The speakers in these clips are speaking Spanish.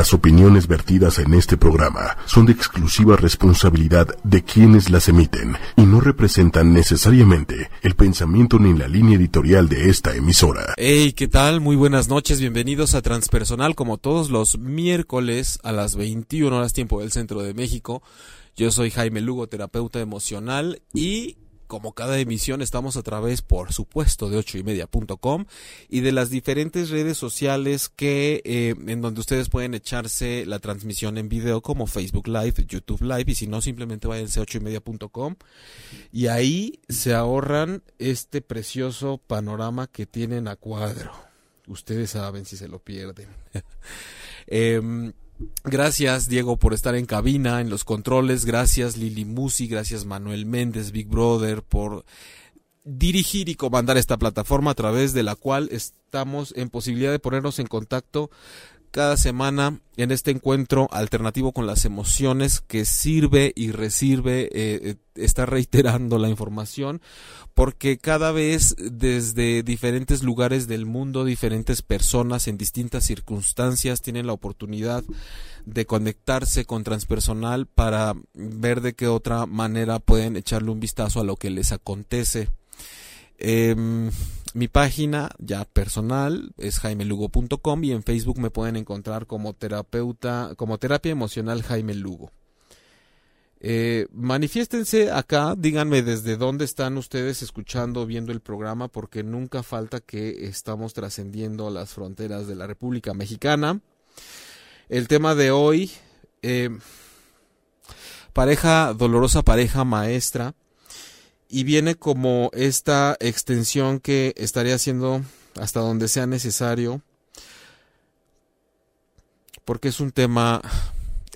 Las opiniones vertidas en este programa son de exclusiva responsabilidad de quienes las emiten y no representan necesariamente el pensamiento ni la línea editorial de esta emisora. Hey, ¿qué tal? Muy buenas noches, bienvenidos a Transpersonal como todos los miércoles a las 21 horas tiempo del centro de México. Yo soy Jaime Lugo, terapeuta emocional y como cada emisión estamos a través, por supuesto, de ocho y y de las diferentes redes sociales que eh, en donde ustedes pueden echarse la transmisión en video como Facebook Live, YouTube Live y si no simplemente váyanse a ocho y y ahí se ahorran este precioso panorama que tienen a cuadro. Ustedes saben si se lo pierden. eh, Gracias Diego por estar en cabina, en los controles. Gracias Lili Musi, gracias Manuel Méndez, Big Brother, por dirigir y comandar esta plataforma a través de la cual estamos en posibilidad de ponernos en contacto cada semana en este encuentro alternativo con las emociones que sirve y resirve eh, eh, está reiterando la información porque cada vez desde diferentes lugares del mundo diferentes personas en distintas circunstancias tienen la oportunidad de conectarse con transpersonal para ver de qué otra manera pueden echarle un vistazo a lo que les acontece. Eh, mi página ya personal es jaimelugo.com y en Facebook me pueden encontrar como terapeuta, como terapia emocional Jaime Lugo. Eh, manifiéstense acá, díganme desde dónde están ustedes escuchando, viendo el programa, porque nunca falta que estamos trascendiendo las fronteras de la República Mexicana. El tema de hoy, eh, pareja, dolorosa pareja maestra y viene como esta extensión que estaría haciendo hasta donde sea necesario porque es un tema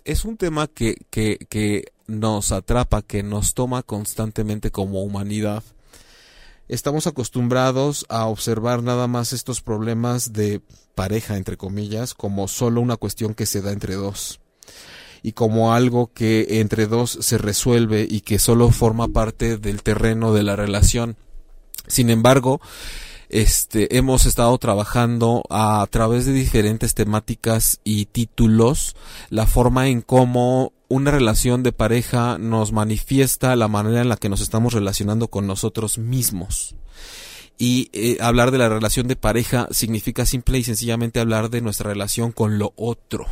es un tema que, que, que nos atrapa, que nos toma constantemente como humanidad. Estamos acostumbrados a observar nada más estos problemas de pareja, entre comillas, como solo una cuestión que se da entre dos y como algo que entre dos se resuelve y que solo forma parte del terreno de la relación. Sin embargo, este, hemos estado trabajando a través de diferentes temáticas y títulos la forma en cómo una relación de pareja nos manifiesta la manera en la que nos estamos relacionando con nosotros mismos. Y eh, hablar de la relación de pareja significa simple y sencillamente hablar de nuestra relación con lo otro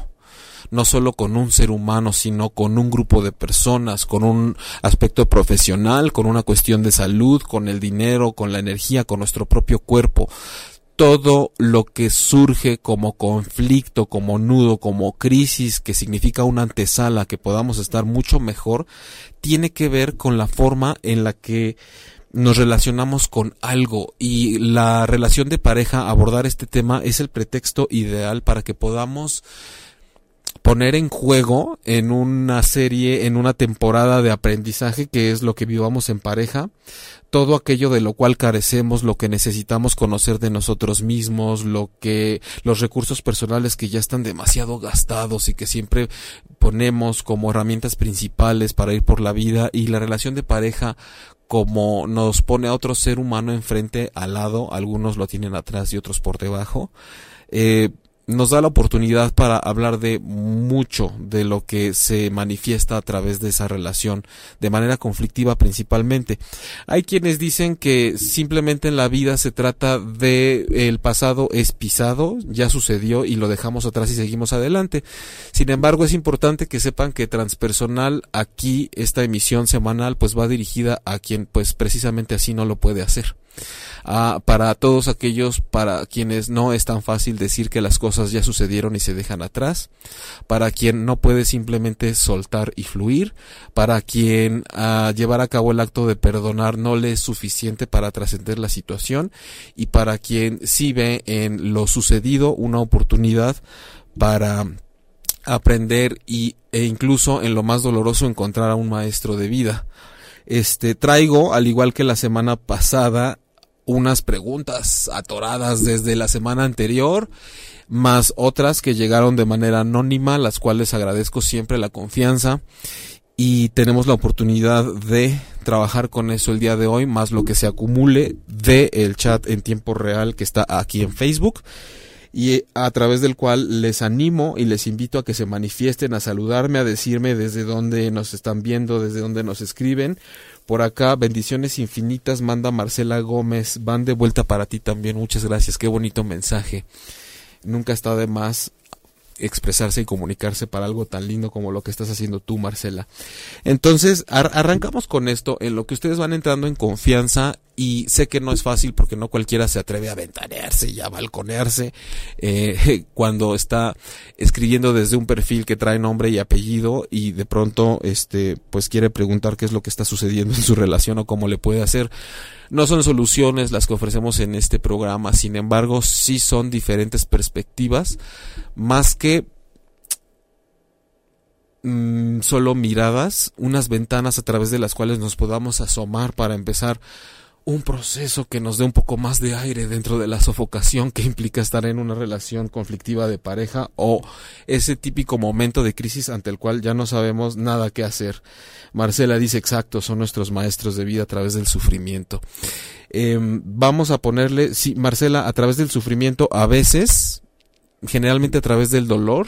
no solo con un ser humano, sino con un grupo de personas, con un aspecto profesional, con una cuestión de salud, con el dinero, con la energía, con nuestro propio cuerpo. Todo lo que surge como conflicto, como nudo, como crisis, que significa una antesala, que podamos estar mucho mejor, tiene que ver con la forma en la que nos relacionamos con algo. Y la relación de pareja, abordar este tema es el pretexto ideal para que podamos poner en juego en una serie, en una temporada de aprendizaje que es lo que vivamos en pareja, todo aquello de lo cual carecemos, lo que necesitamos conocer de nosotros mismos, lo que los recursos personales que ya están demasiado gastados y que siempre ponemos como herramientas principales para ir por la vida y la relación de pareja como nos pone a otro ser humano enfrente al lado, algunos lo tienen atrás y otros por debajo. Eh, nos da la oportunidad para hablar de mucho de lo que se manifiesta a través de esa relación, de manera conflictiva principalmente. Hay quienes dicen que simplemente en la vida se trata de el pasado es pisado, ya sucedió y lo dejamos atrás y seguimos adelante. Sin embargo, es importante que sepan que transpersonal aquí esta emisión semanal pues va dirigida a quien pues precisamente así no lo puede hacer. Ah, para todos aquellos para quienes no es tan fácil decir que las cosas ya sucedieron y se dejan atrás, para quien no puede simplemente soltar y fluir, para quien ah, llevar a cabo el acto de perdonar no le es suficiente para trascender la situación y para quien sí ve en lo sucedido una oportunidad para aprender y, e incluso en lo más doloroso encontrar a un maestro de vida. Este traigo, al igual que la semana pasada, unas preguntas atoradas desde la semana anterior, más otras que llegaron de manera anónima, las cuales agradezco siempre la confianza y tenemos la oportunidad de trabajar con eso el día de hoy, más lo que se acumule de el chat en tiempo real que está aquí en Facebook. y a través del cual les animo y les invito a que se manifiesten, a saludarme, a decirme desde dónde nos están viendo, desde dónde nos escriben. Por acá, bendiciones infinitas, manda Marcela Gómez, van de vuelta para ti también, muchas gracias, qué bonito mensaje. Nunca está de más expresarse y comunicarse para algo tan lindo como lo que estás haciendo tú, Marcela. Entonces, arrancamos con esto, en lo que ustedes van entrando en confianza y sé que no es fácil porque no cualquiera se atreve a ventanearse y a balconearse eh, cuando está escribiendo desde un perfil que trae nombre y apellido y de pronto este pues quiere preguntar qué es lo que está sucediendo en su relación o cómo le puede hacer. No son soluciones las que ofrecemos en este programa sin embargo sí son diferentes perspectivas más que mm, solo miradas, unas ventanas a través de las cuales nos podamos asomar para empezar un proceso que nos dé un poco más de aire dentro de la sofocación que implica estar en una relación conflictiva de pareja o ese típico momento de crisis ante el cual ya no sabemos nada que hacer. Marcela dice exacto, son nuestros maestros de vida a través del sufrimiento. Em, vamos a ponerle, sí, Marcela, a través del sufrimiento a veces generalmente a través del dolor,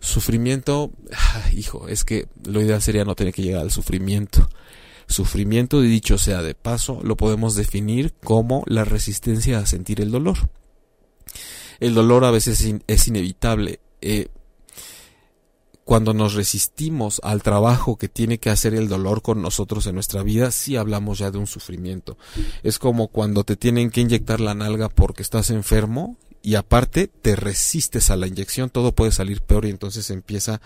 sufrimiento, hijo, es que lo ideal sería no tener que llegar al sufrimiento. Sufrimiento, dicho sea de paso, lo podemos definir como la resistencia a sentir el dolor. El dolor a veces es inevitable. Eh, cuando nos resistimos al trabajo que tiene que hacer el dolor con nosotros en nuestra vida, sí hablamos ya de un sufrimiento. Es como cuando te tienen que inyectar la nalga porque estás enfermo y aparte te resistes a la inyección, todo puede salir peor y entonces empieza,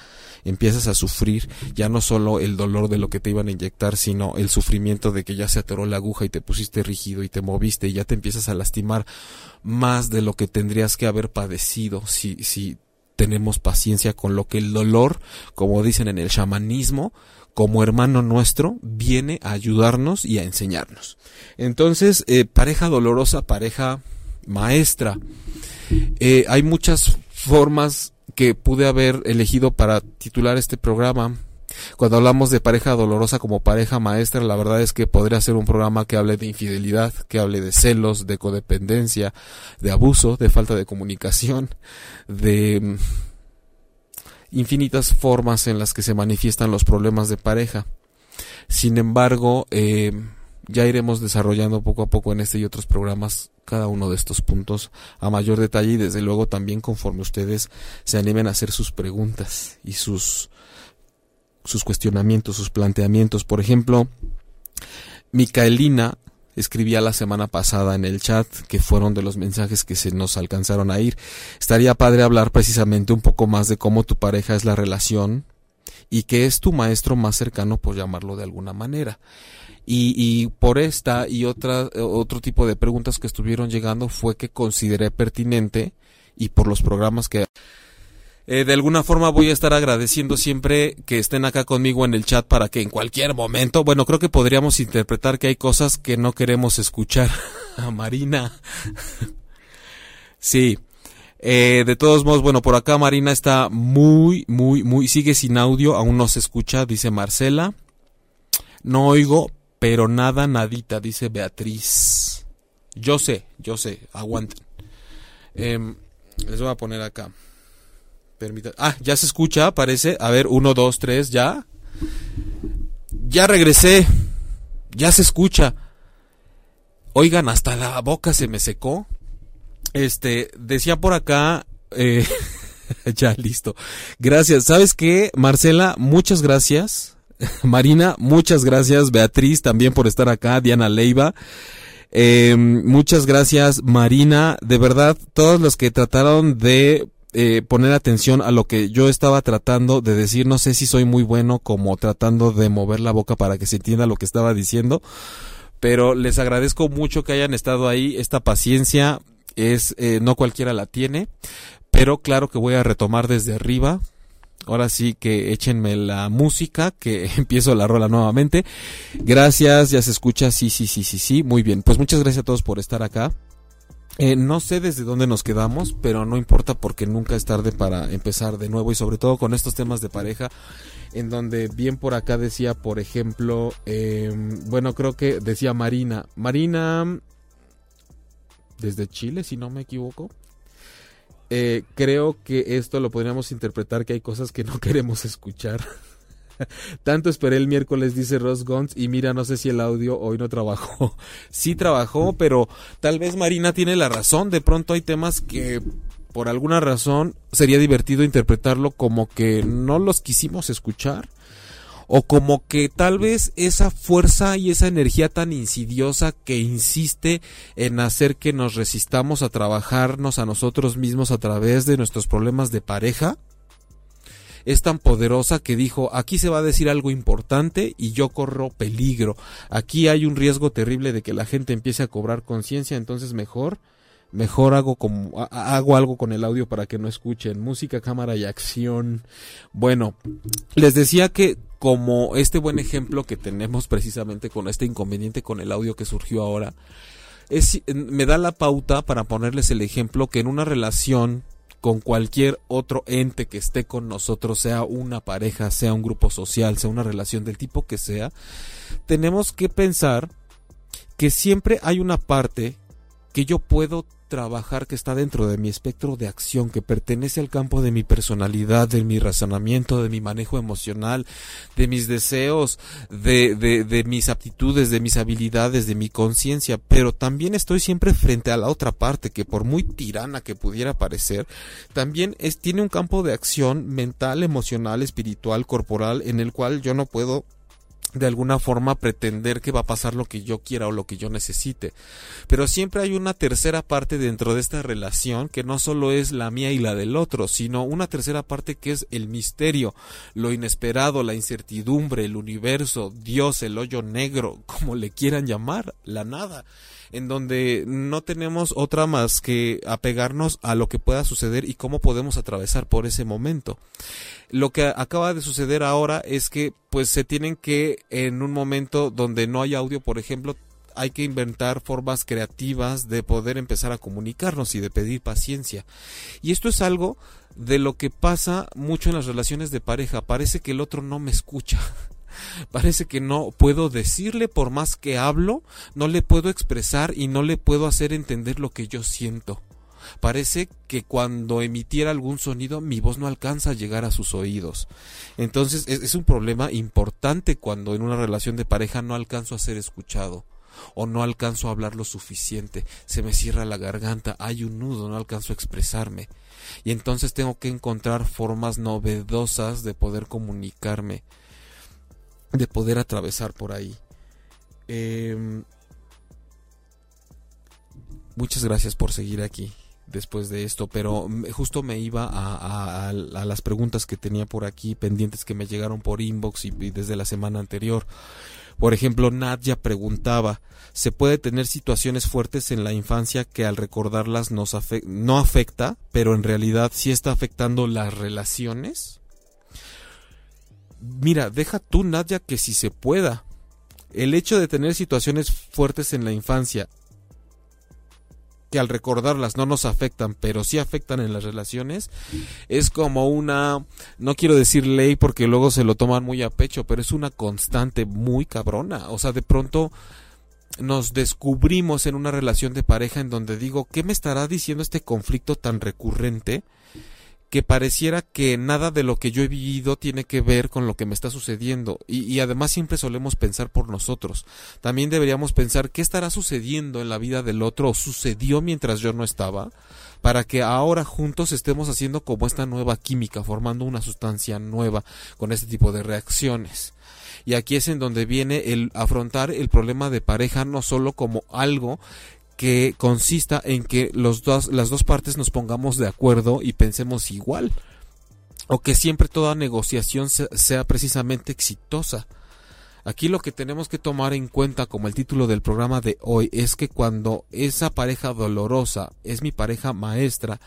empiezas a sufrir ya no solo el dolor de lo que te iban a inyectar, sino el sufrimiento de que ya se atoró la aguja y te pusiste rígido y te moviste y ya te empiezas a lastimar más de lo que tendrías que haber padecido si, si tenemos paciencia con lo que el dolor, como dicen en el chamanismo, como hermano nuestro, viene a ayudarnos y a enseñarnos. Entonces, eh, pareja dolorosa, pareja maestra. Eh, hay muchas formas que pude haber elegido para titular este programa. Cuando hablamos de pareja dolorosa como pareja maestra, la verdad es que podría ser un programa que hable de infidelidad, que hable de celos, de codependencia, de abuso, de falta de comunicación, de mm, infinitas formas en las que se manifiestan los problemas de pareja. Sin embargo, eh, ya iremos desarrollando poco a poco en este y otros programas cada uno de estos puntos a mayor detalle y desde luego también conforme ustedes se animen a hacer sus preguntas y sus sus cuestionamientos, sus planteamientos. Por ejemplo, Micaelina escribía la semana pasada en el chat, que fueron de los mensajes que se nos alcanzaron a ir. Estaría padre hablar precisamente un poco más de cómo tu pareja es la relación y que es tu maestro más cercano, por llamarlo de alguna manera. Y, por esta y otra, otro tipo de preguntas que estuvieron llegando fue que consideré pertinente y por los programas que... Eh, de alguna forma voy a estar agradeciendo siempre que estén acá conmigo en el chat para que en cualquier momento, bueno, creo que podríamos interpretar que hay cosas que no queremos escuchar. A Marina. sí. Eh, de todos modos, bueno, por acá Marina está muy, muy, muy, sigue sin audio, aún no se escucha, dice Marcela. No oigo, pero nada, nadita, dice Beatriz. Yo sé, yo sé, aguanten. Em, les voy a poner acá. Permita. Ah, ya se escucha, parece. A ver, uno, dos, tres, ya. Ya regresé. Ya se escucha. Oigan, hasta la boca se me secó. Este, decía por acá. Eh, ya, listo. Gracias. ¿Sabes qué, Marcela? Muchas gracias Marina, muchas gracias. Beatriz, también por estar acá. Diana Leiva. Eh, muchas gracias, Marina. De verdad, todos los que trataron de eh, poner atención a lo que yo estaba tratando de decir, no sé si soy muy bueno como tratando de mover la boca para que se entienda lo que estaba diciendo, pero les agradezco mucho que hayan estado ahí. Esta paciencia es, eh, no cualquiera la tiene, pero claro que voy a retomar desde arriba ahora sí que échenme la música, que empiezo la rola nuevamente. Gracias, ya se escucha, sí, sí, sí, sí, sí, muy bien. Pues muchas gracias a todos por estar acá. Eh, no sé desde dónde nos quedamos, pero no importa porque nunca es tarde para empezar de nuevo y sobre todo con estos temas de pareja, en donde bien por acá decía, por ejemplo, em, bueno, creo que decía Marina, Marina desde Chile, si no me equivoco, eh, creo que esto lo podríamos interpretar que hay cosas que no queremos escuchar. Tanto esperé el miércoles, dice Ross Gons, y mira, no sé si el audio hoy no trabajó. sí trabajó, pero tal vez Marina tiene la razón. De pronto hay temas que por alguna razón sería divertido interpretarlo como que no los quisimos escuchar o como que tal vez esa fuerza y esa energía tan insidiosa que insiste en hacer que nos resistamos a trabajarnos a nosotros mismos a través de nuestros problemas de pareja, es tan poderosa que dijo, aquí se va a decir algo importante y yo corro peligro. Aquí hay un riesgo terrible de que la gente empiece a cobrar conciencia, entonces mejor mejor hago como hago algo con el audio para que no escuchen música, cámara y acción. Bueno, les decía que como este buen ejemplo que tenemos precisamente con este inconveniente con el audio que surgió ahora, me da la pauta para ponerles el ejemplo que en una relación con cualquier otro ente que esté con nosotros, sea una pareja, sea un grupo social, sea una relación del tipo que sea, tenemos que pensar que siempre hay una parte que yo puedo trabajar que está dentro de mi espectro de acción, que pertenece al campo de mi personalidad, de mi razonamiento, de mi manejo emocional, de mis deseos, de, de, de mis aptitudes, de mis habilidades, de mi conciencia, pero también estoy siempre frente a la otra parte, que por muy tirana que pudiera parecer, también es, tiene un campo de acción mental, emocional, espiritual, corporal, en el cual yo no puedo de alguna forma pretender que va a pasar lo que yo quiera o lo que yo necesite. Pero siempre hay una tercera parte dentro de esta relación que no solo es la mía y la del otro, sino una tercera parte que es el misterio, lo inesperado, la incertidumbre, el universo, Dios, el hoyo negro, como le quieran llamar, la nada en donde no tenemos otra más que apegarnos a lo que pueda suceder y cómo podemos atravesar por ese momento. Lo que acaba de suceder ahora es que pues se tienen que en un momento donde no hay audio, por ejemplo, hay que inventar formas creativas de poder empezar a comunicarnos y de pedir paciencia. Y esto es algo de lo que pasa mucho en las relaciones de pareja. Parece que el otro no me escucha. Parece que no puedo decirle por más que hablo, no le puedo expresar y no le puedo hacer entender lo que yo siento. Parece que cuando emitiera algún sonido mi voz no alcanza a llegar a sus oídos. Entonces es, un problema importante cuando en una relación de pareja no alcanzo a ser escuchado o no alcanzo a hablar lo suficiente, se me cierra la garganta, hay un nudo, no alcanzo a expresarme. Y entonces tengo que encontrar formas novedosas de poder comunicarme de poder atravesar por ahí. Em, muchas gracias por seguir aquí después de esto, pero justo me iba a, las preguntas que tenía por aquí pendientes que me llegaron por inbox y, desde la semana anterior. Por ejemplo, Nadia preguntaba, ¿se puede tener situaciones fuertes en la infancia que al recordarlas nos no afecta, pero en realidad sí está afectando las relaciones? Mira, deja tú, Nadia, que si se pueda. El hecho de tener situaciones fuertes en la infancia, que al recordarlas no nos afectan, pero sí afectan en las relaciones, es como una, no quiero decir ley porque luego se lo toman muy a pecho, pero es una constante muy cabrona. O sea, de pronto nos descubrimos en una relación de pareja en donde digo, ¿qué me estará diciendo este conflicto tan recurrente? Que pareciera que nada de lo que yo he vivido tiene que ver con lo que me está sucediendo y, además siempre solemos pensar por nosotros. También deberíamos pensar qué estará sucediendo en la vida del otro o sucedió mientras yo no estaba para que ahora juntos estemos haciendo como esta nueva química, formando una sustancia nueva con este tipo de reacciones. Y aquí es en donde viene el afrontar el problema de pareja no solo como algo que consista en que los dos, las dos partes nos pongamos de acuerdo y pensemos igual. O que siempre toda negociación sea precisamente exitosa. Aquí lo que tenemos que tomar en cuenta como el título del programa de hoy es que cuando esa pareja dolorosa es mi pareja maestra,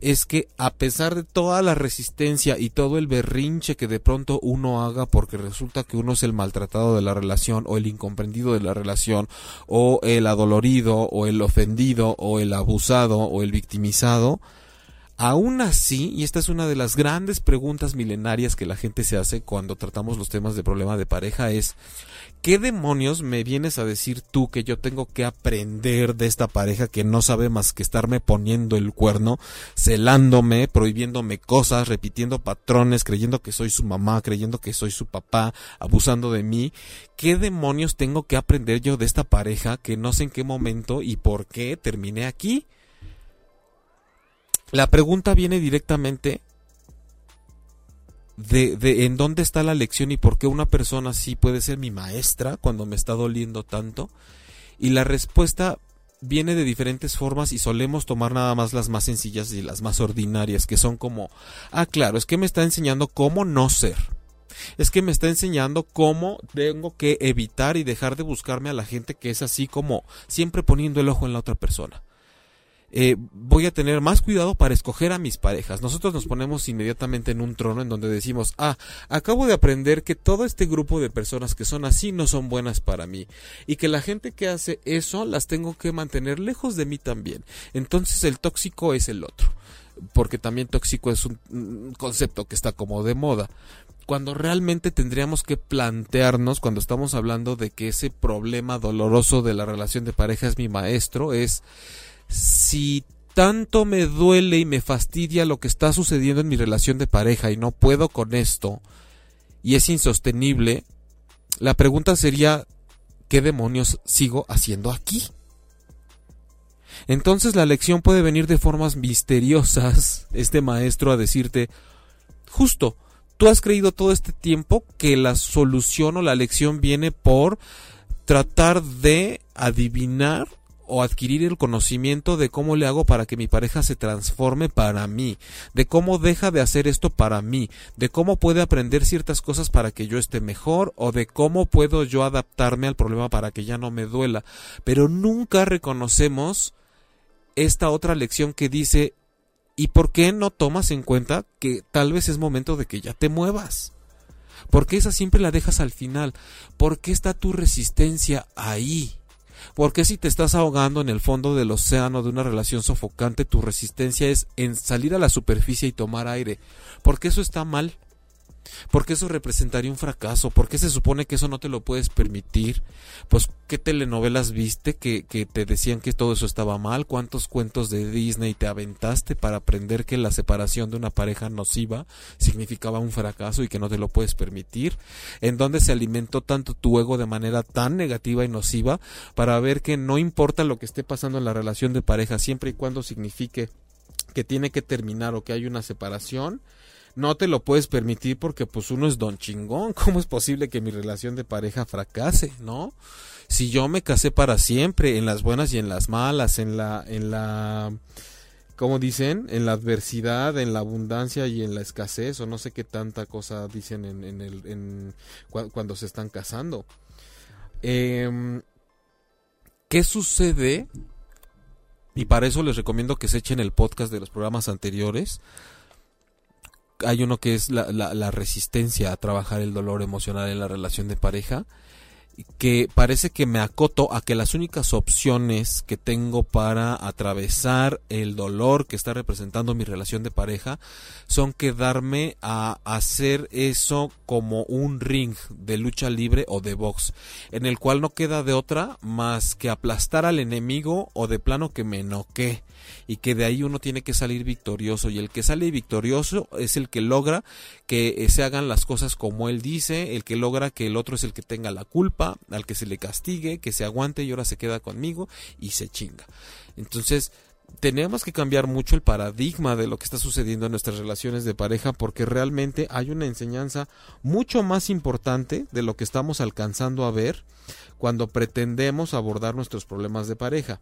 es que a pesar de toda la resistencia y todo el berrinche que de pronto uno haga porque resulta que uno es el maltratado de la relación o el incomprendido de la relación o el adolorido o el ofendido o el abusado o el victimizado, Aún así, y esta es una de las grandes preguntas milenarias que la gente se hace cuando tratamos los temas de problema de pareja, es ¿qué demonios me vienes a decir tú que yo tengo que aprender de esta pareja que no sabe más que estarme poniendo el cuerno, celándome, prohibiéndome cosas, repitiendo patrones, creyendo que soy su mamá, creyendo que soy su papá, abusando de mí? ¿Qué demonios tengo que aprender yo de esta pareja que no sé en qué momento y por qué terminé aquí? La pregunta viene directamente de, de, en dónde está la lección y por qué una persona así puede ser mi maestra cuando me está doliendo tanto. Y la respuesta viene de diferentes formas y solemos tomar nada más las más sencillas y las más ordinarias, que son como, ah, claro, es que me está enseñando cómo no ser. Es que me está enseñando cómo tengo que evitar y dejar de buscarme a la gente que es así como siempre poniendo el ojo en la otra persona. Eh, voy a tener más cuidado para escoger a mis parejas. Nosotros nos ponemos inmediatamente en un trono en donde decimos, ah, acabo de aprender que todo este grupo de personas que son así no son buenas para mí y que la gente que hace eso las tengo que mantener lejos de mí también. Entonces el tóxico es el otro, porque también tóxico es un concepto que está como de moda cuando realmente tendríamos que plantearnos cuando estamos hablando de que ese problema doloroso de la relación de pareja es mi maestro, es si tanto me duele y me fastidia lo que está sucediendo en mi relación de pareja y no puedo con esto y es insostenible, la pregunta sería, ¿qué demonios sigo haciendo aquí? Entonces la lección puede venir de formas misteriosas, este maestro a decirte, justo, tú has creído todo este tiempo que la solución o la lección viene por tratar de adivinar o adquirir el conocimiento de cómo le hago para que mi pareja se transforme para mí, de cómo deja de hacer esto para mí, de cómo puede aprender ciertas cosas para que yo esté mejor o de cómo puedo yo adaptarme al problema para que ya no me duela. Pero nunca reconocemos esta otra lección que dice ¿y por qué no tomas en cuenta que tal vez es momento de que ya te muevas? ¿Por qué esa siempre la dejas al final? ¿Por qué está tu resistencia ahí? Porque si te estás ahogando en el fondo del océano de una relación sofocante, tu resistencia es en salir a la superficie y tomar aire. Porque eso está mal. Porque eso representaría un fracaso. Porque se supone que eso no te lo puedes permitir. Pues, ¿qué telenovelas viste que, que, te decían que todo eso estaba mal? ¿Cuántos cuentos de Disney te aventaste para aprender que la separación de una pareja nociva significaba un fracaso y que no te lo puedes permitir? ¿En dónde se alimentó tanto tu ego de manera tan negativa y nociva para ver que no importa lo que esté pasando en la relación de pareja, siempre y cuando signifique que tiene que terminar o que hay una separación, no te lo puedes permitir porque pues uno es don chingón. ¿Cómo es posible que mi relación de pareja fracase, no? Si yo me casé para siempre, en las buenas y en las malas, en la, en la, ¿cómo dicen? En la adversidad, en la abundancia y en la escasez, o no sé qué tanta cosa dicen en, en el, en, cuando se están casando. Eh, ¿Qué sucede? Y para eso les recomiendo que se echen el podcast de los programas anteriores hay uno que es la, la, resistencia a trabajar el dolor emocional en la relación de pareja que parece que me acoto a que las únicas opciones que tengo para atravesar el dolor que está representando mi relación de pareja son quedarme a hacer eso como un ring de lucha libre o de box, en el cual no queda de otra más que aplastar al enemigo o de plano que me noqué y que de ahí uno tiene que salir victorioso y el que sale victorioso es el que logra que eh, se hagan las cosas como él dice, el que logra que el otro es el que tenga la culpa, al que se le castigue, que se aguante y ahora se queda conmigo y se chinga. Entonces, tenemos que cambiar mucho el paradigma de lo que está sucediendo en nuestras relaciones de pareja porque realmente hay una enseñanza mucho más importante de lo que estamos alcanzando a ver cuando pretendemos abordar nuestros problemas de pareja.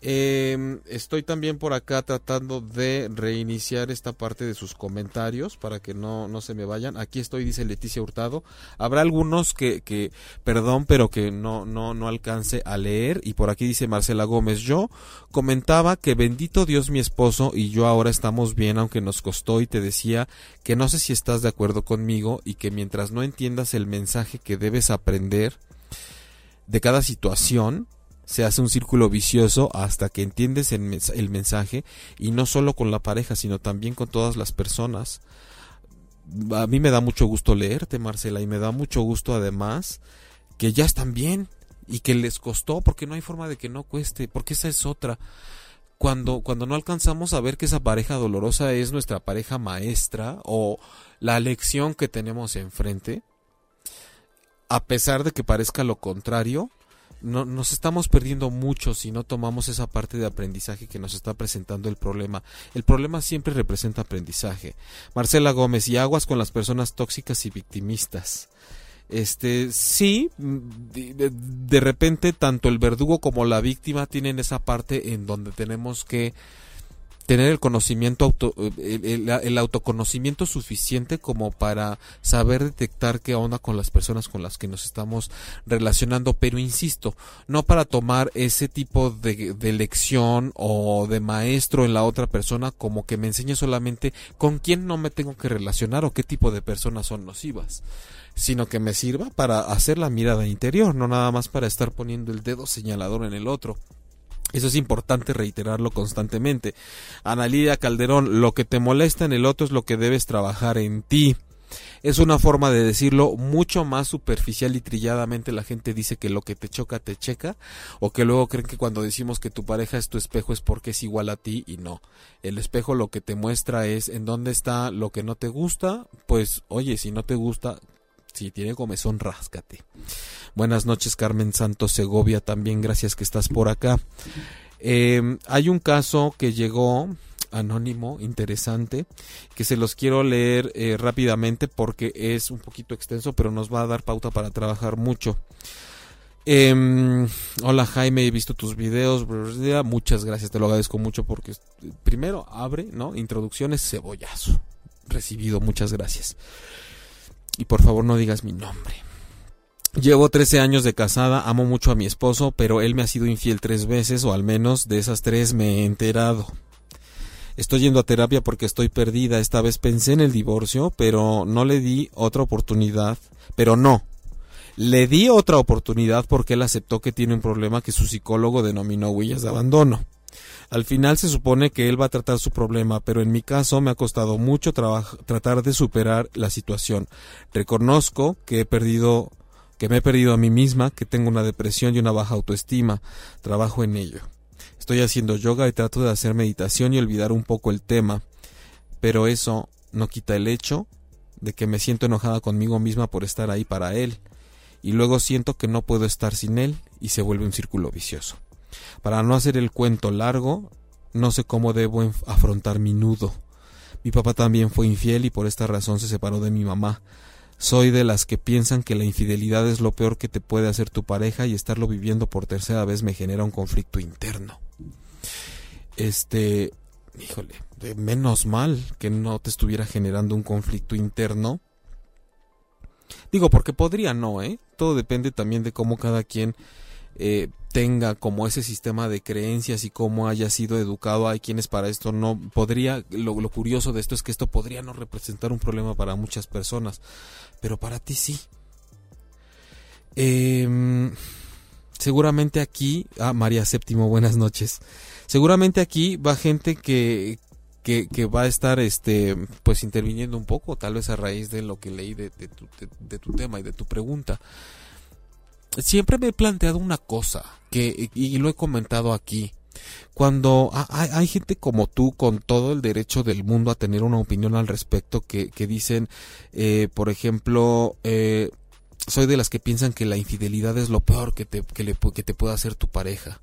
Eh, estoy también por acá tratando de reiniciar esta parte de sus comentarios para que no, no se me vayan. Aquí estoy, dice Leticia Hurtado. Habrá algunos que, que perdón, pero que no, no, no alcance a leer. Y por aquí dice Marcela Gómez. Yo comentaba que bendito Dios mi esposo y yo ahora estamos bien, aunque nos costó. Y te decía que no sé si estás de acuerdo conmigo y que mientras no entiendas el mensaje que debes aprender de cada situación, se hace un círculo vicioso hasta que entiendes el, mensaje y no solo con la pareja, sino también con todas las personas. A mí me da mucho gusto leerte, Marcela, y me da mucho gusto además que ya están bien y que les costó, porque no hay forma de que no cueste, porque esa es otra. Cuando, cuando no alcanzamos a ver que esa pareja dolorosa es nuestra pareja maestra o la lección que tenemos enfrente, a pesar de que parezca lo contrario, no, nos estamos perdiendo mucho si no tomamos esa parte de aprendizaje que nos está presentando el problema. El problema siempre representa aprendizaje. Marcela Gómez y aguas con las personas tóxicas y victimistas. Este, sí, de, de repente tanto el verdugo como la víctima tienen esa parte en donde tenemos que tener el conocimiento auto, el, autoconocimiento suficiente como para saber detectar qué onda con las personas con las que nos estamos relacionando pero insisto no para tomar ese tipo de, de lección o de maestro en la otra persona como que me enseñe solamente con quién no me tengo que relacionar o qué tipo de personas son nocivas sino que me sirva para hacer la mirada interior no nada más para estar poniendo el dedo señalador en el otro eso es importante reiterarlo constantemente. Ana Lidia Calderón, lo que te molesta en el otro es lo que debes trabajar en ti. Es una forma de decirlo mucho más superficial y trilladamente la gente dice que lo que te choca te checa o que luego creen que cuando decimos que tu pareja es tu espejo es porque es igual a ti y no. El espejo lo que te muestra es en dónde está lo que no te gusta, pues oye, si no te gusta, si tiene comezón, ráscate. Buenas noches, Carmen Santos Segovia, también gracias que estás por acá. Em, hay un caso que llegó anónimo, interesante, que se los quiero leer eh, rápidamente porque es un poquito extenso, pero nos va a dar pauta para trabajar mucho. Em, hola Jaime, he visto tus videos, muchas gracias, te lo agradezco mucho porque primero abre, ¿no? Introducciones, cebollazo. Recibido, muchas gracias. Y por favor no digas mi nombre. Llevo 13 años de casada, amo mucho a mi esposo, pero él me ha sido infiel tres veces, o al menos de esas tres me he enterado. Estoy yendo a terapia porque estoy perdida. Esta vez pensé en el divorcio, pero no le di otra oportunidad. Pero no. Le di otra oportunidad porque él aceptó que tiene un problema que su psicólogo denominó huellas de abandono. Al final se supone que él va a tratar su problema, pero en mi caso me ha costado mucho tratar de superar la situación. Reconozco que he perdido que me he perdido a mí misma, que tengo una depresión y una baja autoestima. Trabajo en ello. Estoy haciendo yoga y trato de hacer meditación y olvidar un poco el tema, pero eso no quita el hecho de que me siento enojada conmigo misma por estar ahí para él, y luego siento que no puedo estar sin él y se vuelve un círculo vicioso. Para no hacer el cuento largo, no sé cómo debo afrontar mi nudo. Mi papá también fue infiel y por esta razón se separó de mi mamá. Soy de las que piensan que la infidelidad es lo peor que te puede hacer tu pareja y estarlo viviendo por tercera vez me genera un conflicto interno. Este, híjole, menos mal que no te estuviera generando un conflicto interno. Digo, porque podría no, ¿eh? Todo depende también de cómo cada quien eh, tenga como ese sistema de creencias y cómo haya sido educado. Hay quienes para esto no podría, lo, curioso de esto es que esto podría no representar un problema para muchas personas, pero para ti sí. Em, seguramente aquí, ah, María Séptimo, buenas noches. Seguramente aquí va gente que, que, que, va a estar este pues interviniendo un poco, tal vez a raíz de lo que leí de, tu, de tu tema y de tu pregunta siempre me he planteado una cosa que y lo he comentado aquí. Cuando hay, gente como tú con todo el derecho del mundo a tener una opinión al respecto que, que dicen eh, por ejemplo eh, soy de las que piensan que la infidelidad es lo peor que te, que le, que te pueda hacer tu pareja.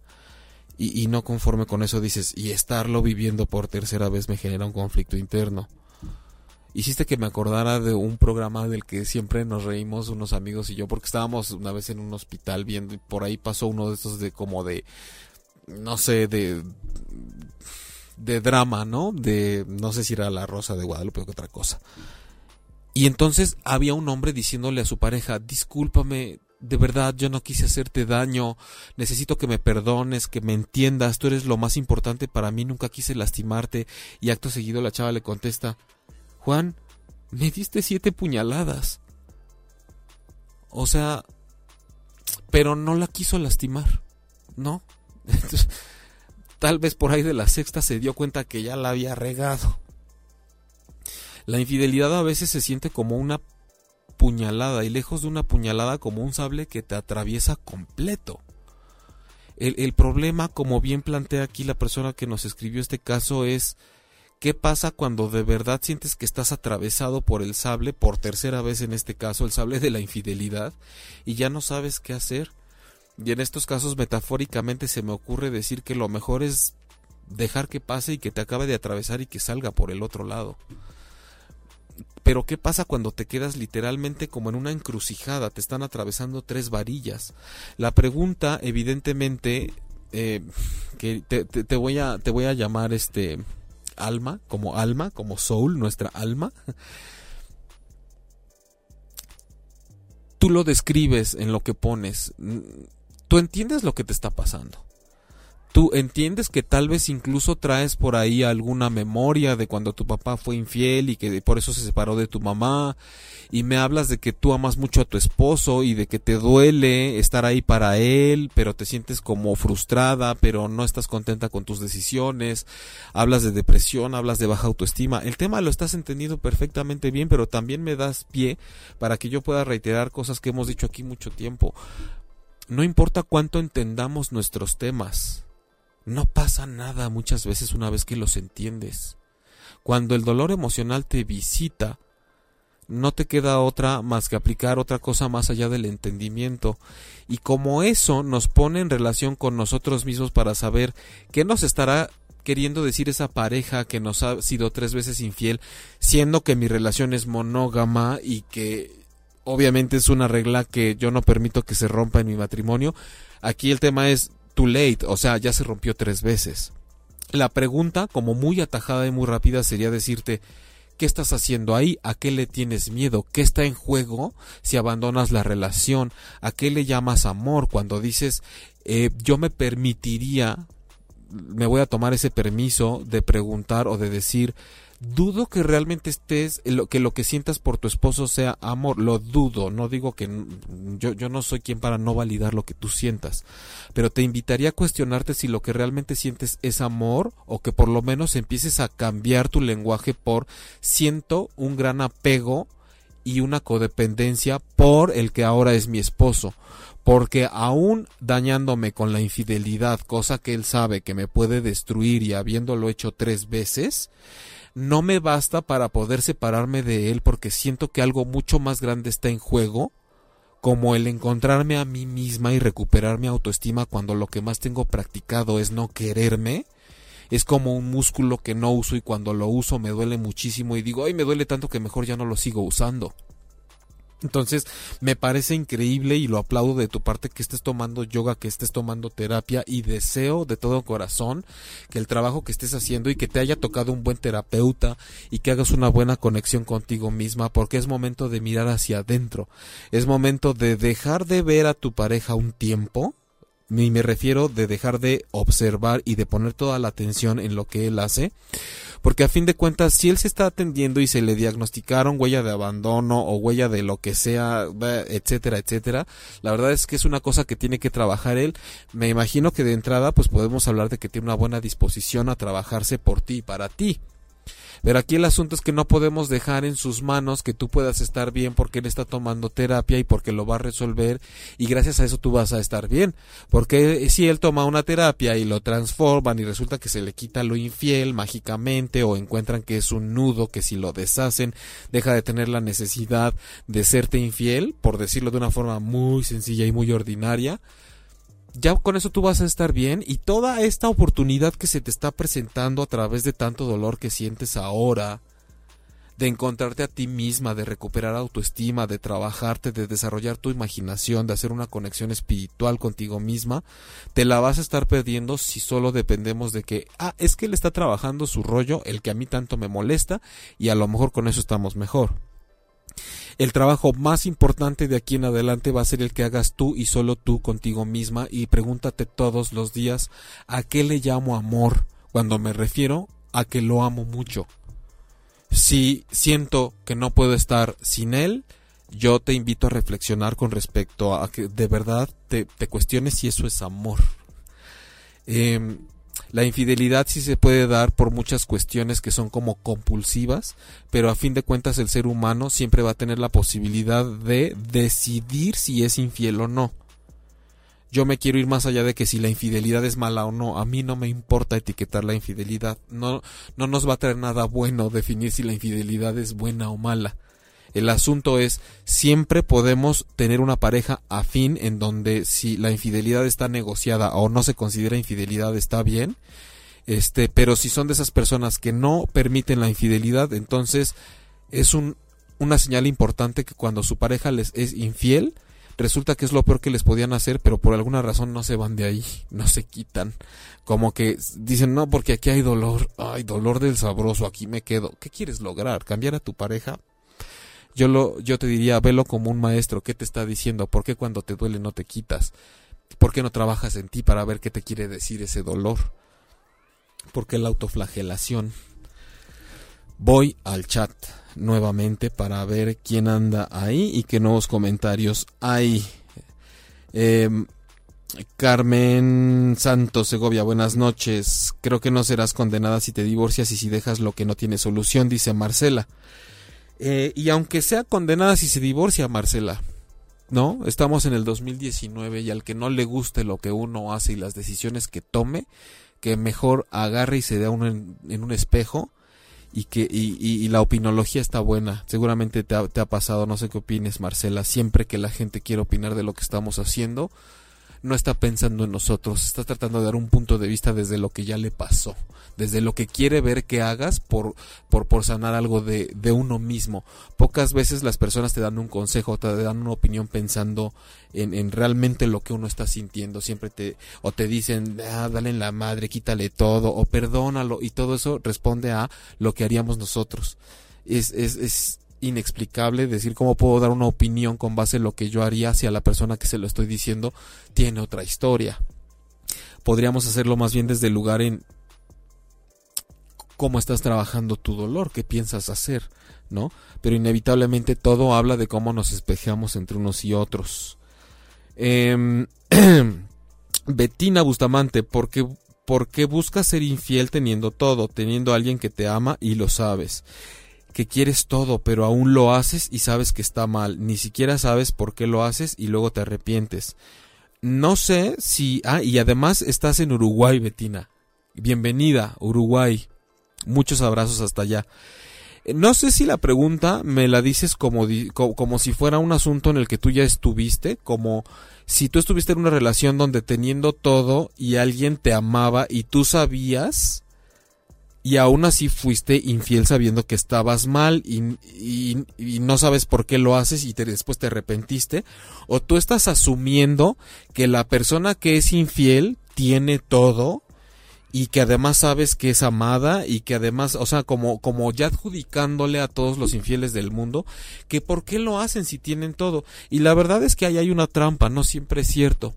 Y, y no conforme con eso dices y estarlo viviendo por tercera vez me genera un conflicto interno hiciste que me acordara de un programa del que siempre nos reímos unos amigos y yo porque estábamos una vez en un hospital viendo y por ahí pasó uno de esos de como de no sé de de drama, ¿no? De no sé si era la Rosa de Guadalupe o otra cosa. Y entonces había un hombre diciéndole a su pareja, "Discúlpame, de verdad yo no quise hacerte daño, necesito que me perdones, que me entiendas, tú eres lo más importante para mí, nunca quise lastimarte." Y acto seguido la chava le contesta, Juan, me diste siete puñaladas. O sea, pero no la quiso lastimar. no. tal vez por ahí de la sexta se dio cuenta que ya la había regado. La infidelidad a veces se siente como una puñalada y lejos de una puñalada como un sable que te atraviesa completo. El, el, problema, como bien plantea aquí la persona que nos escribió este caso, es qué pasa cuando de verdad sientes que estás atravesado por el sable, por tercera vez en este caso, el sable de la infidelidad, y ya no sabes qué hacer. Y en estos casos, metafóricamente, se me ocurre decir que lo mejor es dejar que pase y que te acabe de atravesar y que salga por el otro lado. Pero ¿qué pasa cuando te quedas literalmente como en una encrucijada? Te están atravesando tres varillas. La pregunta, evidentemente, eh, que te, te, voy a, te voy a llamar este alma, como alma, como soul, nuestra alma. Tú lo describes en lo que pones. Tú entiendes lo que te está pasando tú entiendes que tal vez incluso traes por ahí alguna memoria de cuando tu papá fue infiel y que por eso se separó de tu mamá y me hablas de que tú amas mucho a tu esposo y de que te duele estar ahí para él, pero te sientes como frustrada, pero no estás contenta con tus decisiones, hablas de depresión, hablas de baja autoestima. El tema lo estás entendiendo perfectamente bien, pero también me das pie para que yo pueda reiterar cosas que hemos dicho aquí mucho tiempo. No importa cuánto entendamos nuestros temas, no pasa nada muchas veces una vez que los entiendes. Cuando el dolor emocional te visita, no te queda otra más que aplicar otra cosa más allá del entendimiento. Y como eso nos pone en relación con nosotros mismos para saber qué nos estará queriendo decir esa pareja que nos ha sido tres veces infiel, siendo que mi relación es monógama y que obviamente es una regla que yo no permito que se rompa en mi matrimonio. Aquí el tema es too late, o sea, ya se rompió tres veces. La pregunta, como muy atajada y muy rápida, sería decirte, ¿qué estás haciendo ahí? ¿A qué le tienes miedo? ¿Qué está en juego si abandonas la relación? ¿A qué le llamas amor cuando dices, eh, yo me permitiría, me voy a tomar ese permiso de preguntar o de decir, dudo que realmente estés, que lo que sientas por tu esposo sea amor, lo dudo, no digo que yo, yo no soy quien para no validar lo que tú sientas, pero te invitaría a cuestionarte si lo que realmente sientes es amor o que por lo menos empieces a cambiar tu lenguaje por siento un gran apego y una codependencia por el que ahora es mi esposo porque aún dañándome con la infidelidad, cosa que él sabe que me puede destruir y habiéndolo hecho tres veces, no me basta para poder separarme de él porque siento que algo mucho más grande está en juego, como el encontrarme a mí misma y recuperar mi autoestima cuando lo que más tengo practicado es no quererme, es como un músculo que no uso y cuando lo uso me duele muchísimo y digo, ay, me duele tanto que mejor ya no lo sigo usando. Entonces, me parece increíble y lo aplaudo de tu parte que estés tomando yoga, que estés tomando terapia y deseo de todo corazón que el trabajo que estés haciendo y que te haya tocado un buen terapeuta y que hagas una buena conexión contigo misma porque es momento de mirar hacia adentro. Es momento de dejar de ver a tu pareja un tiempo y me refiero de dejar de observar y de poner toda la atención en lo que él hace porque a fin de cuentas, si él se está atendiendo y se le diagnosticaron huella de abandono o huella de lo que sea, etcétera, etcétera, la verdad es que es una cosa que tiene que trabajar él. Me imagino que de entrada, pues podemos hablar de que tiene una buena disposición a trabajarse por ti para ti. Pero aquí el asunto es que no podemos dejar en sus manos que tú puedas estar bien porque él está tomando terapia y porque lo va a resolver y gracias a eso tú vas a estar bien. Porque si él toma una terapia y lo transforman y resulta que se le quita lo infiel mágicamente o encuentran que es un nudo que si lo deshacen deja de tener la necesidad de serte infiel, por decirlo de una forma muy sencilla y muy ordinaria, ya con eso tú vas a estar bien y toda esta oportunidad que se te está presentando a través de tanto dolor que sientes ahora, de encontrarte a ti misma, de recuperar autoestima, de trabajarte, de desarrollar tu imaginación, de hacer una conexión espiritual contigo misma, te la vas a estar perdiendo si solo dependemos de que, ah, es que él está trabajando su rollo, el que a mí tanto me molesta, y a lo mejor con eso estamos mejor. El trabajo más importante de aquí en adelante va a ser el que hagas tú y solo tú contigo misma y pregúntate todos los días a qué le llamo amor cuando me refiero a que lo amo mucho. Si siento que no puedo estar sin él, yo te invito a reflexionar con respecto a que de verdad te, cuestiones si eso es amor. Em, la infidelidad sí se puede dar por muchas cuestiones que son como compulsivas, pero a fin de cuentas el ser humano siempre va a tener la posibilidad de decidir si es infiel o no. Yo me quiero ir más allá de que si la infidelidad es mala o no. A mí no me importa etiquetar la infidelidad. No, no nos va a traer nada bueno definir si la infidelidad es buena o mala. El asunto es, siempre podemos tener una pareja afín en donde si la infidelidad está negociada o no se considera infidelidad está bien, este, pero si son de esas personas que no permiten la infidelidad, entonces es un, una señal importante que cuando su pareja les es infiel, resulta que es lo peor que les podían hacer, pero por alguna razón no se van de ahí, no se quitan. Como que dicen, no, porque aquí hay dolor, ay, dolor del sabroso, aquí me quedo. ¿Qué quieres lograr? ¿Cambiar a tu pareja? Yo, lo, yo te diría, velo como un maestro, ¿qué te está diciendo? ¿Por qué cuando te duele no te quitas? ¿Por qué no trabajas en ti para ver qué te quiere decir ese dolor? ¿Por qué la autoflagelación? Voy al chat nuevamente para ver quién anda ahí y qué nuevos comentarios hay. Em, Carmen Santos Segovia, buenas noches. Creo que no serás condenada si te divorcias y si dejas lo que no tiene solución, dice Marcela. Eh, y aunque sea condenada si se divorcia, Marcela, ¿no? Estamos en el 2019 y al que no le guste lo que uno hace y las decisiones que tome, que mejor agarre y se dé uno en, un espejo y que y, la opinología está buena. Seguramente te ha, te ha pasado, no sé qué opines, Marcela, siempre que la gente quiere opinar de lo que estamos haciendo, no está pensando en nosotros, está tratando de dar un punto de vista desde lo que ya le pasó, desde lo que quiere ver que hagas por, por, por sanar algo de, de uno mismo. Pocas veces las personas te dan un consejo, te dan una opinión pensando en, en realmente lo que uno está sintiendo. Siempre te, o te dicen, ah, dale en la madre, quítale todo, o perdónalo, y todo eso responde a lo que haríamos nosotros. Es, es, es, inexplicable decir cómo puedo dar una opinión con base en lo que yo haría si a la persona que se lo estoy diciendo tiene otra historia. Podríamos hacerlo más bien desde el lugar en cómo estás trabajando tu dolor, qué piensas hacer, ¿no? Pero inevitablemente todo habla de cómo nos espejamos entre unos y otros. Eh, Betina Bustamante, ¿por qué, ¿por qué buscas ser infiel teniendo todo, teniendo a alguien que te ama y lo sabes? Que quieres todo, pero aún lo haces y sabes que está mal. Ni siquiera sabes por qué lo haces y luego te arrepientes. No sé si... Ah, y además estás en Uruguay, Betina. Bienvenida, Uruguay. Muchos abrazos hasta allá. No sé si la pregunta me la dices como, como si fuera un asunto en el que tú ya estuviste, como si tú estuviste en una relación donde teniendo todo y alguien te amaba y tú sabías y aún así fuiste infiel sabiendo que estabas mal y, no sabes por qué lo haces y te, después te arrepentiste, o tú estás asumiendo que la persona que es infiel tiene todo y que además sabes que es amada y que además, o sea, como, como ya adjudicándole a todos los infieles del mundo, que por qué lo hacen si tienen todo. Y la verdad es que ahí hay una trampa, no siempre es cierto.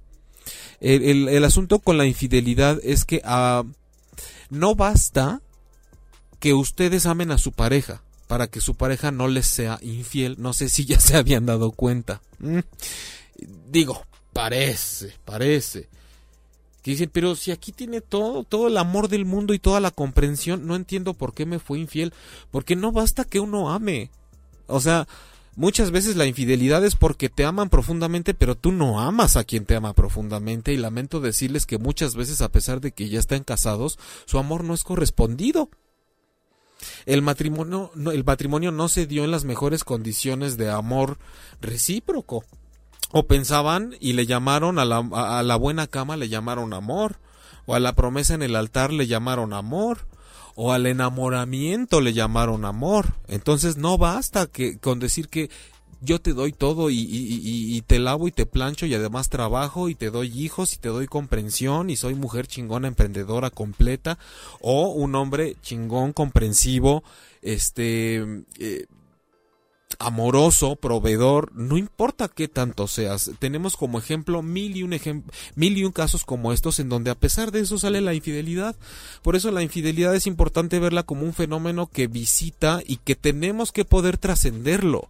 El, el, asunto con la infidelidad es que ah, no basta que ustedes amen a su pareja para que su pareja no les sea infiel. No sé si ya se habían dado cuenta. Mm. Digo, parece, parece. Que dicen, pero si aquí tiene todo, todo el amor del mundo y toda la comprensión, no entiendo por qué me fue infiel. Porque no basta que uno ame. O sea, muchas veces la infidelidad es porque te aman profundamente, pero tú no amas a quien te ama profundamente. Y lamento decirles que muchas veces, a pesar de que ya están casados, su amor no es correspondido. El matrimonio, no, el matrimonio no se dio en las mejores condiciones de amor recíproco. O pensaban y le llamaron a la, a la buena cama, le llamaron amor. O a la promesa en el altar le llamaron amor o al enamoramiento le llamaron amor. Entonces no basta con decir que yo te doy todo y, y, te lavo y te plancho y además trabajo y te doy hijos y te doy comprensión y soy mujer chingona emprendedora completa o un hombre chingón comprensivo este eh, amoroso proveedor no importa qué tanto seas. Tenemos como ejemplo mil y un mil y un casos como estos en donde a pesar de eso sale la infidelidad. Por eso la infidelidad es importante verla como un fenómeno que visita y que tenemos que poder trascenderlo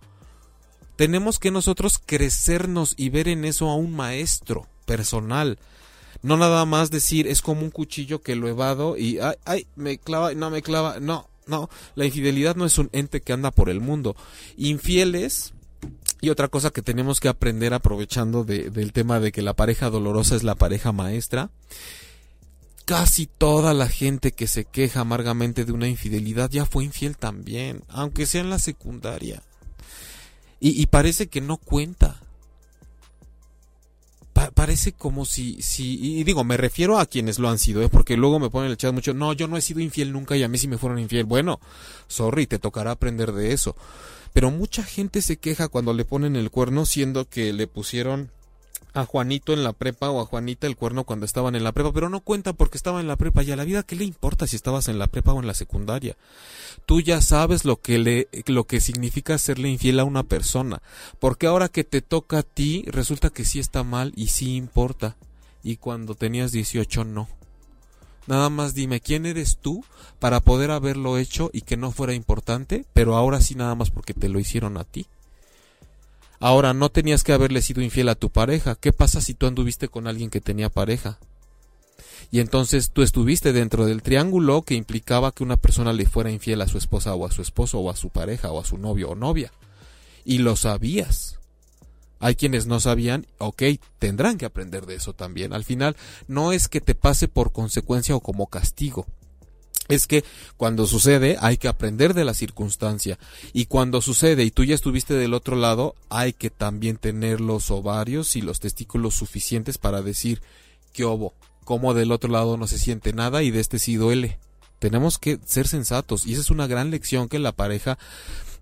tenemos que nosotros crecernos y ver en eso a un maestro personal. No nada más decir es como un cuchillo que lo evado y ay, ay, me clava, no me clava, no, no, la infidelidad no es un ente que anda por el mundo. Infieles y otra cosa que tenemos que aprender aprovechando del tema de que la pareja dolorosa es la pareja maestra. Casi toda la gente que se queja amargamente de una infidelidad ya fue infiel también, aunque sea en la secundaria. Y, parece que no cuenta. parece como si, si, y digo, me refiero a quienes lo han sido, ¿eh? porque luego me ponen el chat mucho, no, yo no he sido infiel nunca y a mí sí me fueron infiel. Bueno, sorry, te tocará aprender de eso. Pero mucha gente se queja cuando le ponen el cuerno, siendo que le pusieron a Juanito en la prepa o a Juanita el cuerno cuando estaban en la prepa, pero no cuenta porque estaba en la prepa y a la vida qué le importa si estabas en la prepa o en la secundaria. Tú ya sabes lo que le lo que significa serle infiel a una persona, porque ahora que te toca a ti resulta que sí está mal y sí importa y cuando tenías 18 no. Nada más dime quién eres tú para poder haberlo hecho y que no fuera importante, pero ahora sí nada más porque te lo hicieron a ti. Ahora, no tenías que haberle sido infiel a tu pareja. ¿Qué pasa si tú anduviste con alguien que tenía pareja? Y entonces tú estuviste dentro del triángulo que implicaba que una persona le fuera infiel a su esposa o a su esposo o a su pareja o a su novio o novia. Y lo sabías. Hay quienes no sabían, ok, tendrán que aprender de eso también. Al final, no es que te pase por consecuencia o como castigo. Es que cuando sucede hay que aprender de la circunstancia y cuando sucede y tú ya estuviste del otro lado hay que también tener los ovarios y los testículos suficientes para decir que obo, como del otro lado no se siente nada y de este sí duele. Tenemos que ser sensatos y esa es una gran lección que la pareja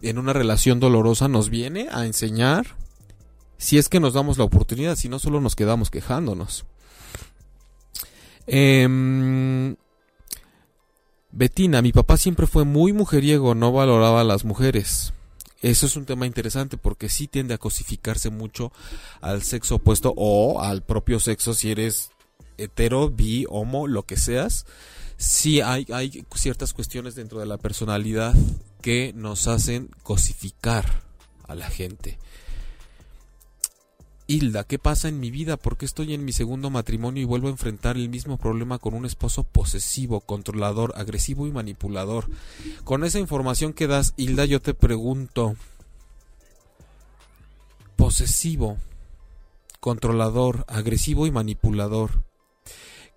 en una relación dolorosa nos viene a enseñar si es que nos damos la oportunidad, si no solo nos quedamos quejándonos. Eh, Betina, mi papá siempre fue muy mujeriego, no valoraba a las mujeres. Eso es un tema interesante porque sí tiende a cosificarse mucho al sexo opuesto o al propio sexo si eres hetero, bi, homo, lo que seas. Sí hay, hay ciertas cuestiones dentro de la personalidad que nos hacen cosificar a la gente. Hilda, ¿qué pasa en mi vida? ¿Por qué estoy en mi segundo matrimonio y vuelvo a enfrentar el mismo problema con un esposo posesivo, controlador, agresivo y manipulador? Con esa información que das, Hilda, yo te pregunto, posesivo, controlador, agresivo y manipulador.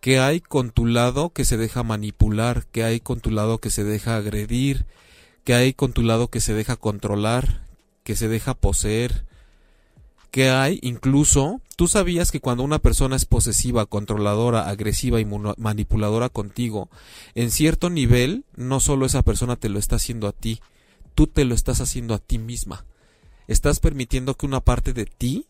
¿Qué hay con tu lado que se deja manipular? ¿Qué hay con tu lado que se deja agredir? ¿Qué hay con tu lado que se deja controlar? ¿Que se deja poseer? Que hay incluso, tú sabías que cuando una persona es posesiva, controladora, agresiva y manipuladora contigo, en cierto nivel, no solo esa persona te lo está haciendo a ti, tú te lo estás haciendo a ti misma. Estás permitiendo que una parte de ti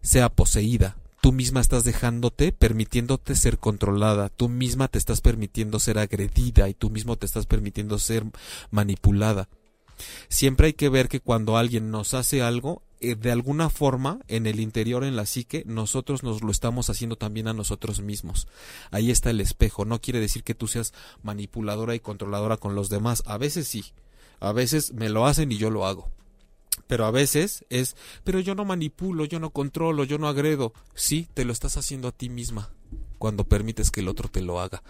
sea poseída. Tú misma estás dejándote, permitiéndote ser controlada. Tú misma te estás permitiendo ser agredida y tú mismo te estás permitiendo ser manipulada. Siempre hay que ver que cuando alguien nos hace algo, eh, de alguna forma en el interior, en la psique, nosotros nos lo estamos haciendo también a nosotros mismos. Ahí está el espejo. No quiere decir que tú seas manipuladora y controladora con los demás. A veces sí. A veces me lo hacen y yo lo hago. Pero a veces es, pero yo no manipulo, yo no controlo, yo no agredo. Sí, te lo estás haciendo a ti misma cuando permites que el otro te lo haga.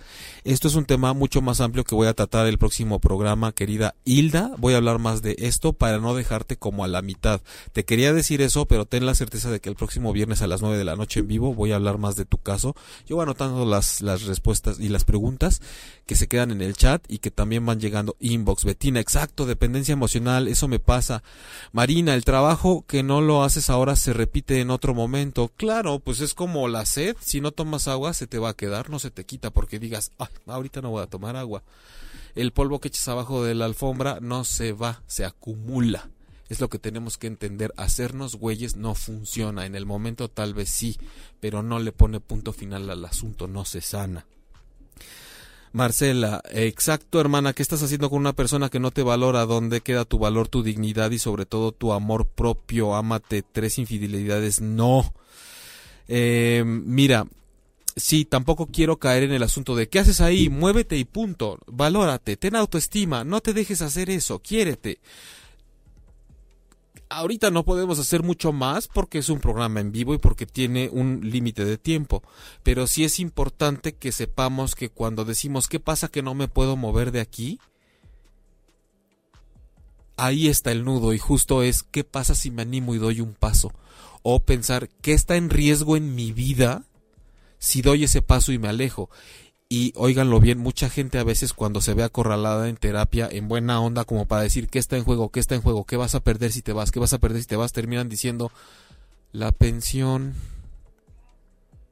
Esto es un tema mucho más amplio que voy a tratar el próximo programa, querida Hilda. Voy a hablar más de esto para no dejarte como a la mitad. Te quería decir eso, pero ten la certeza de que el próximo viernes a las 9 de la noche en vivo voy a hablar más de tu caso. Yo voy anotando las, las respuestas y las preguntas que se quedan en el chat y que también van llegando inbox. Betina, exacto, dependencia emocional, eso me pasa. Marina, el trabajo que no lo haces ahora se repite en otro momento. Claro, pues es como la sed, si no tomas agua se te va a quedar, no se te quita porque digas, ah, ahorita no voy a tomar agua. El polvo que echas abajo de la alfombra no se va, se acumula. Es lo que tenemos que entender. Hacernos güeyes no funciona. En el momento tal vez sí, pero no le pone punto final al asunto, no se sana. Marcela, exacto hermana, ¿qué estás haciendo con una persona que no te valora? ¿Dónde queda tu valor, tu dignidad y sobre todo tu amor propio? Ámate, tres infidelidades, no. Eh, mira, sí, tampoco quiero caer en el asunto de ¿qué haces ahí? Muévete y punto. Valórate, ten autoestima, no te dejes hacer eso, quiérete. ahorita no podemos hacer mucho más porque es un programa en vivo y porque tiene un límite de tiempo, pero sí es importante que sepamos que cuando decimos qué pasa que no me puedo mover de aquí, ahí está el nudo y justo es qué pasa si me animo y doy un paso o pensar qué está en riesgo en mi vida si doy ese paso y me alejo. Y óiganlo bien, mucha gente a veces cuando se ve acorralada en terapia, en buena onda, como para decir qué está en juego, qué está en juego, qué vas a perder si te vas, qué vas a perder si te vas, terminan diciendo la pensión.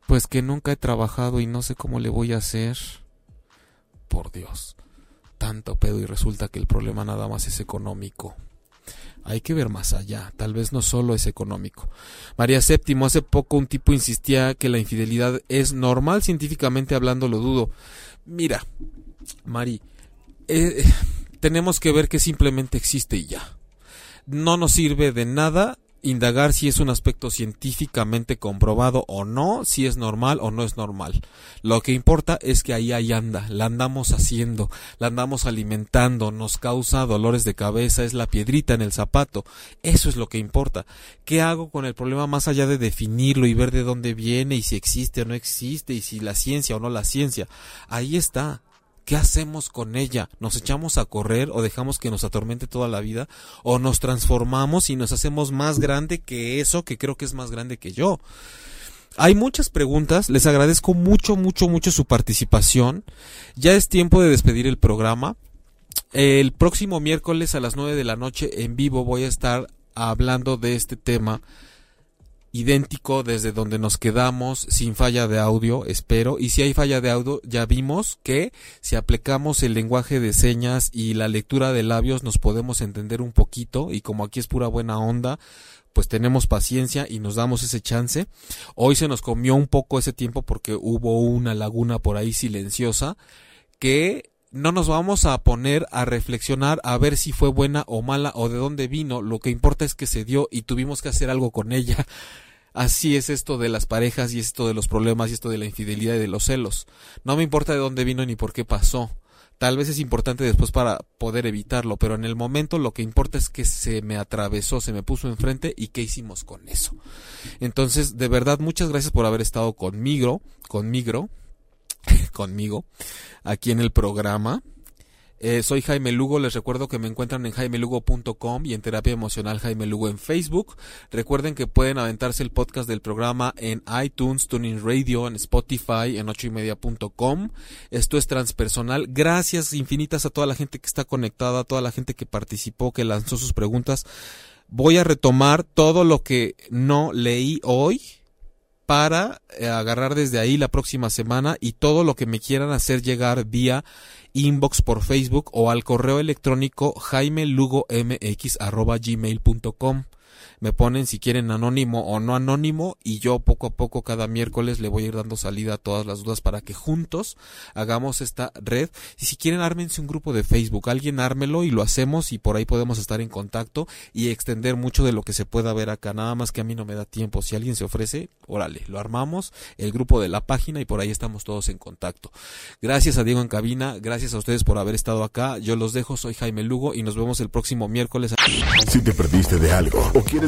Pues que nunca he trabajado y no sé cómo le voy a hacer. Por Dios, tanto pedo y resulta que el problema nada más es económico. Hay que ver más allá, tal vez no solo es económico. María VII, hace poco un tipo insistía que la infidelidad es normal, científicamente hablando lo dudo. Mira, Mari, eh, tenemos que ver que simplemente existe y ya. No nos sirve de nada indagar si es un aspecto científicamente comprobado o no, si es normal o no es normal. Lo que importa es que ahí ahí anda, la andamos haciendo, la andamos alimentando, nos causa dolores de cabeza, es la piedrita en el zapato. Eso es lo que importa. ¿Qué hago con el problema más allá de definirlo y ver de dónde viene y si existe o no existe y si la ciencia o no la ciencia? Ahí está. ¿Qué hacemos con ella? ¿Nos echamos a correr o dejamos que nos atormente toda la vida? ¿O nos transformamos y nos hacemos más grande que eso que creo que es más grande que yo? Hay muchas preguntas, les agradezco mucho, mucho, mucho su participación. Ya es tiempo de despedir el programa. El próximo miércoles a las 9 de la noche en vivo voy a estar hablando de este tema idéntico desde donde nos quedamos sin falla de audio, espero. Y si hay falla de audio, ya vimos que si aplicamos el lenguaje de señas y la lectura de labios nos podemos entender un poquito y como aquí es pura buena onda, pues tenemos paciencia y nos damos ese chance. Hoy se nos comió un poco ese tiempo porque hubo una laguna por ahí silenciosa que no nos vamos a poner a reflexionar a ver si fue buena o mala o de dónde vino. Lo que importa es que se dio y tuvimos que hacer algo con ella. Así es esto de las parejas y esto de los problemas y esto de la infidelidad y de los celos. No me importa de dónde vino ni por qué pasó. Tal vez es importante después para poder evitarlo, pero en el momento lo que importa es que se me atravesó, se me puso enfrente y qué hicimos con eso. Entonces, de verdad, muchas gracias por haber estado conmigo, conmigo, conmigo, aquí en el programa. Eh, soy Jaime Lugo, les recuerdo que me encuentran en jaimelugo.com y en Terapia Emocional Jaime Lugo en Facebook. Recuerden que pueden aventarse el podcast del programa en iTunes, Tuning Radio, en Spotify, en ochoymedia.com. Esto es transpersonal. Gracias infinitas a toda la gente que está conectada, a toda la gente que participó, que lanzó sus preguntas. Voy a retomar todo lo que no leí hoy para eh, agarrar desde ahí la próxima semana y todo lo que me quieran hacer llegar vía inbox por Facebook o al correo electrónico jaimelugomx.gmail.com me ponen si quieren anónimo o no anónimo y yo poco a poco cada miércoles le voy a ir dando salida a todas las dudas para que juntos hagamos esta red. Y si quieren ármense un grupo de Facebook, alguien ármelo y lo hacemos y por ahí podemos estar en contacto y extender mucho de lo que se pueda ver acá, nada más que a mí no me da tiempo, si alguien se ofrece, órale, lo armamos, el grupo de la página y por ahí estamos todos en contacto. Gracias a Diego en cabina, gracias a ustedes por haber estado acá, yo los dejo, soy Jaime Lugo y nos vemos el próximo miércoles. Si te perdiste de algo o quieres